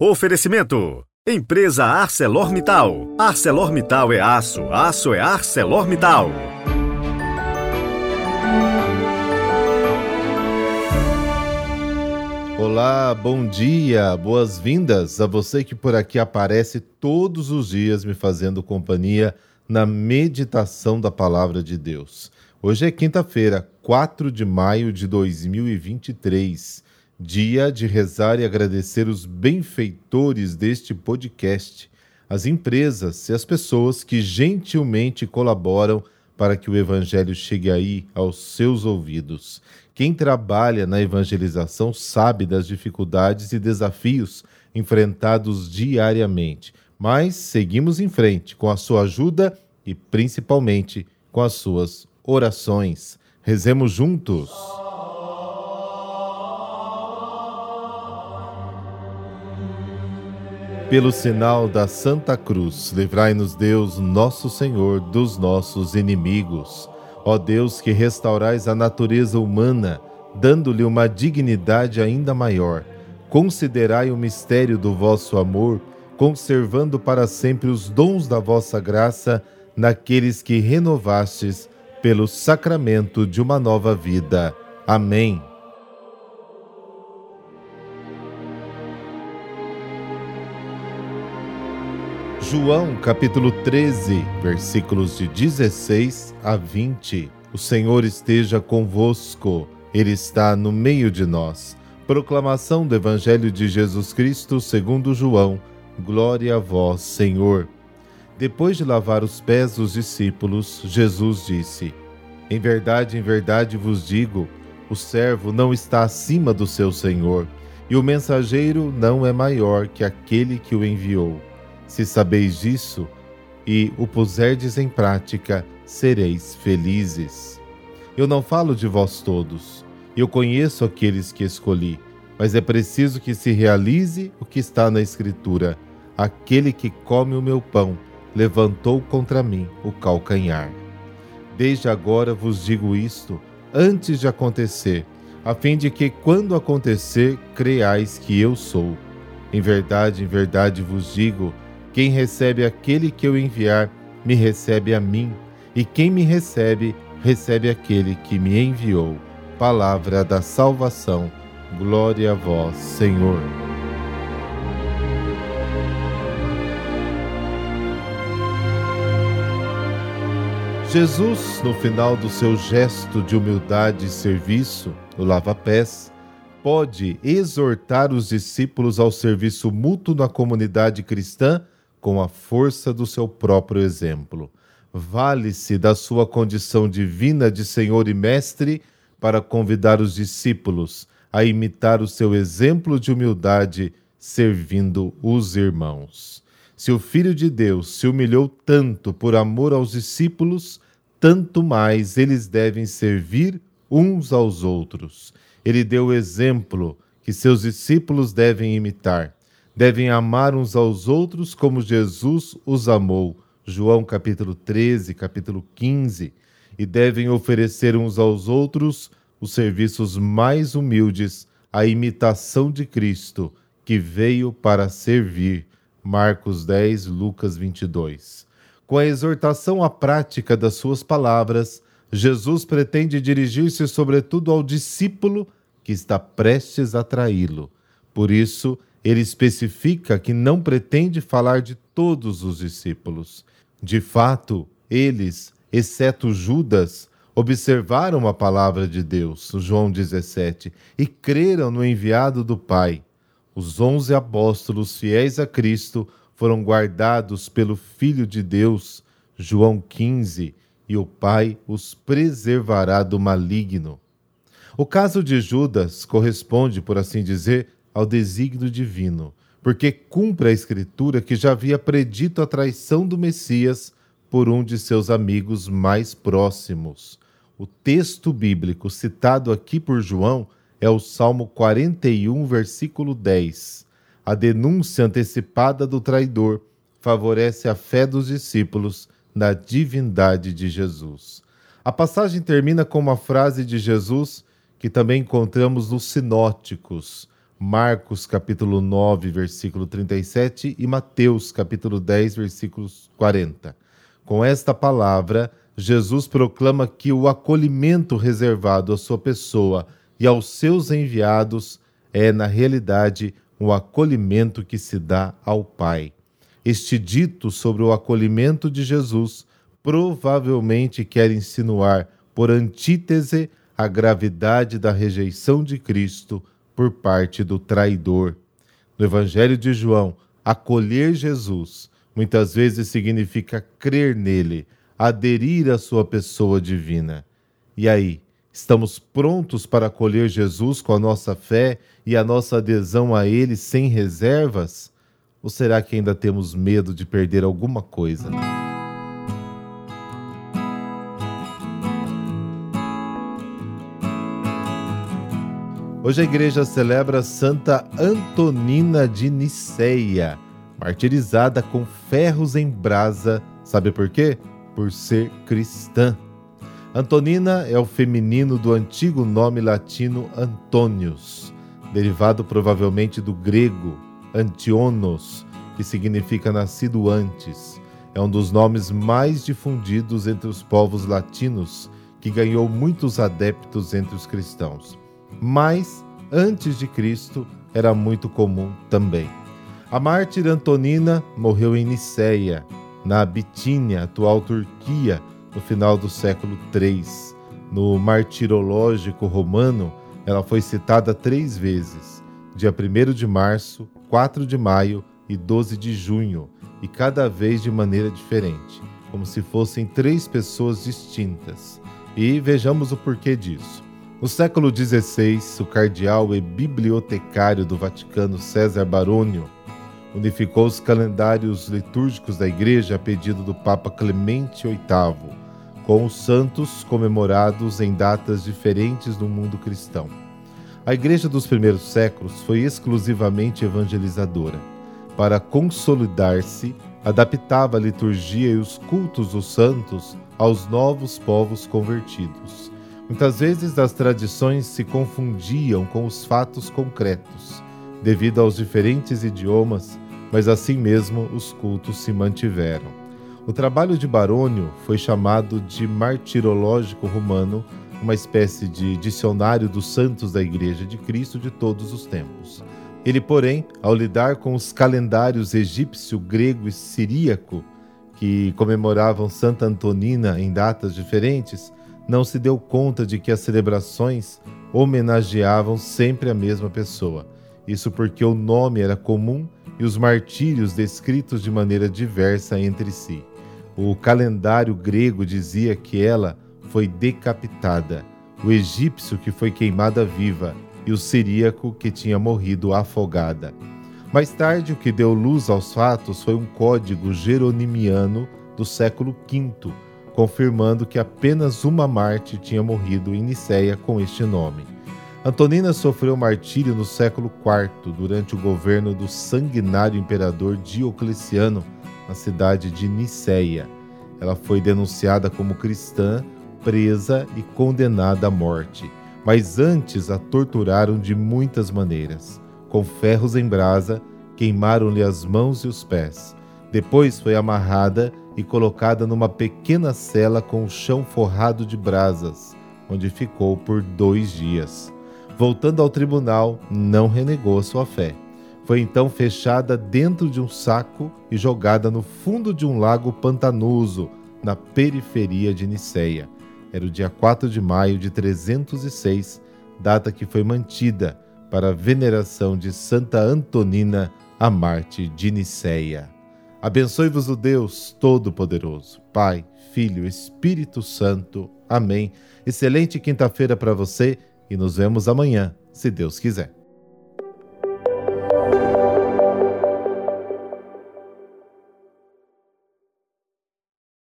Oferecimento: Empresa ArcelorMittal. ArcelorMittal é aço, aço é ArcelorMittal. Olá, bom dia, boas-vindas a você que por aqui aparece todos os dias me fazendo companhia na meditação da palavra de Deus. Hoje é quinta-feira, 4 de maio de 2023 dia de rezar e agradecer os benfeitores deste podcast, as empresas e as pessoas que gentilmente colaboram para que o Evangelho chegue aí aos seus ouvidos. Quem trabalha na evangelização sabe das dificuldades e desafios enfrentados diariamente, mas seguimos em frente com a sua ajuda e principalmente com as suas orações. Rezemos juntos. Pelo sinal da Santa Cruz, livrai-nos Deus, nosso Senhor, dos nossos inimigos. Ó Deus, que restaurais a natureza humana, dando-lhe uma dignidade ainda maior, considerai o mistério do vosso amor, conservando para sempre os dons da vossa graça naqueles que renovastes pelo sacramento de uma nova vida. Amém. João capítulo 13, versículos de 16 a 20. O Senhor esteja convosco, Ele está no meio de nós. Proclamação do Evangelho de Jesus Cristo segundo João. Glória a vós, Senhor. Depois de lavar os pés dos discípulos, Jesus disse: Em verdade, em verdade vos digo, o servo não está acima do seu senhor, e o mensageiro não é maior que aquele que o enviou. Se sabeis disso e o puserdes em prática, sereis felizes. Eu não falo de vós todos. Eu conheço aqueles que escolhi, mas é preciso que se realize o que está na Escritura: aquele que come o meu pão levantou contra mim o calcanhar. Desde agora vos digo isto, antes de acontecer, a fim de que, quando acontecer, creais que eu sou. Em verdade, em verdade vos digo, quem recebe aquele que eu enviar, me recebe a mim, e quem me recebe, recebe aquele que me enviou. Palavra da salvação. Glória a vós, Senhor. Jesus, no final do seu gesto de humildade e serviço, o lava-pés, pode exortar os discípulos ao serviço mútuo na comunidade cristã com a força do seu próprio exemplo. Vale-se da sua condição divina de Senhor e Mestre para convidar os discípulos a imitar o seu exemplo de humildade, servindo os irmãos. Se o Filho de Deus se humilhou tanto por amor aos discípulos, tanto mais eles devem servir uns aos outros. Ele deu o exemplo que seus discípulos devem imitar devem amar uns aos outros como Jesus os amou. João capítulo 13, capítulo 15, e devem oferecer uns aos outros os serviços mais humildes, a imitação de Cristo, que veio para servir. Marcos 10, Lucas 22. Com a exortação à prática das suas palavras, Jesus pretende dirigir-se sobretudo ao discípulo que está prestes a traí-lo. Por isso, ele especifica que não pretende falar de todos os discípulos. De fato, eles, exceto Judas, observaram a palavra de Deus, João 17, e creram no enviado do Pai. Os onze apóstolos fiéis a Cristo foram guardados pelo Filho de Deus, João 15, e o Pai os preservará do maligno. O caso de Judas corresponde, por assim dizer, ao desígnio divino, porque cumpre a Escritura que já havia predito a traição do Messias por um de seus amigos mais próximos. O texto bíblico citado aqui por João é o Salmo 41, versículo 10. A denúncia antecipada do traidor favorece a fé dos discípulos na divindade de Jesus. A passagem termina com uma frase de Jesus que também encontramos nos sinóticos Marcos capítulo 9, versículo 37 e Mateus capítulo 10, versículos 40. Com esta palavra, Jesus proclama que o acolhimento reservado à sua pessoa e aos seus enviados é, na realidade, um acolhimento que se dá ao Pai. Este dito sobre o acolhimento de Jesus provavelmente quer insinuar, por antítese, a gravidade da rejeição de Cristo por parte do traidor. No Evangelho de João, acolher Jesus muitas vezes significa crer nele, aderir à sua pessoa divina. E aí, estamos prontos para acolher Jesus com a nossa fé e a nossa adesão a ele sem reservas? Ou será que ainda temos medo de perder alguma coisa? Hoje a igreja celebra Santa Antonina de Niceia, martirizada com ferros em brasa. Sabe por quê? Por ser cristã. Antonina é o feminino do antigo nome latino Antônios, derivado provavelmente do grego Antionos, que significa nascido antes. É um dos nomes mais difundidos entre os povos latinos, que ganhou muitos adeptos entre os cristãos mas antes de Cristo era muito comum também. A mártir Antonina morreu em Niceia, na Bitínia, atual Turquia, no final do século III. No Martirológico Romano, ela foi citada três vezes: dia 1 de março, 4 de maio e 12 de junho, e cada vez de maneira diferente, como se fossem três pessoas distintas. E vejamos o porquê disso. No século XVI, o cardeal e bibliotecário do Vaticano César Barônio unificou os calendários litúrgicos da Igreja a pedido do Papa Clemente VIII, com os santos comemorados em datas diferentes no mundo cristão. A Igreja dos primeiros séculos foi exclusivamente evangelizadora. Para consolidar-se, adaptava a liturgia e os cultos dos santos aos novos povos convertidos Muitas vezes as tradições se confundiam com os fatos concretos, devido aos diferentes idiomas, mas assim mesmo os cultos se mantiveram. O trabalho de Barônio foi chamado de Martirológico Romano, uma espécie de dicionário dos santos da Igreja de Cristo de todos os tempos. Ele, porém, ao lidar com os calendários egípcio, grego e siríaco, que comemoravam Santa Antonina em datas diferentes, não se deu conta de que as celebrações homenageavam sempre a mesma pessoa. Isso porque o nome era comum e os martírios descritos de maneira diversa entre si. O calendário grego dizia que ela foi decapitada, o egípcio que foi queimada viva e o siríaco que tinha morrido afogada. Mais tarde, o que deu luz aos fatos foi um código jeronimiano do século V, confirmando que apenas uma Marte tinha morrido em Nicéia com este nome. Antonina sofreu martírio no século IV, durante o governo do sanguinário imperador Diocleciano, na cidade de Nicéia. Ela foi denunciada como cristã, presa e condenada à morte, mas antes a torturaram de muitas maneiras. Com ferros em brasa, queimaram-lhe as mãos e os pés. Depois foi amarrada e colocada numa pequena cela com o chão forrado de brasas, onde ficou por dois dias. Voltando ao tribunal, não renegou sua fé. Foi então fechada dentro de um saco e jogada no fundo de um lago pantanoso, na periferia de Niceia. Era o dia 4 de maio de 306, data que foi mantida para a veneração de Santa Antonina, a Marte de Niceia. Abençoe-vos o Deus Todo-Poderoso, Pai, Filho, Espírito Santo. Amém. Excelente quinta-feira para você e nos vemos amanhã, se Deus quiser.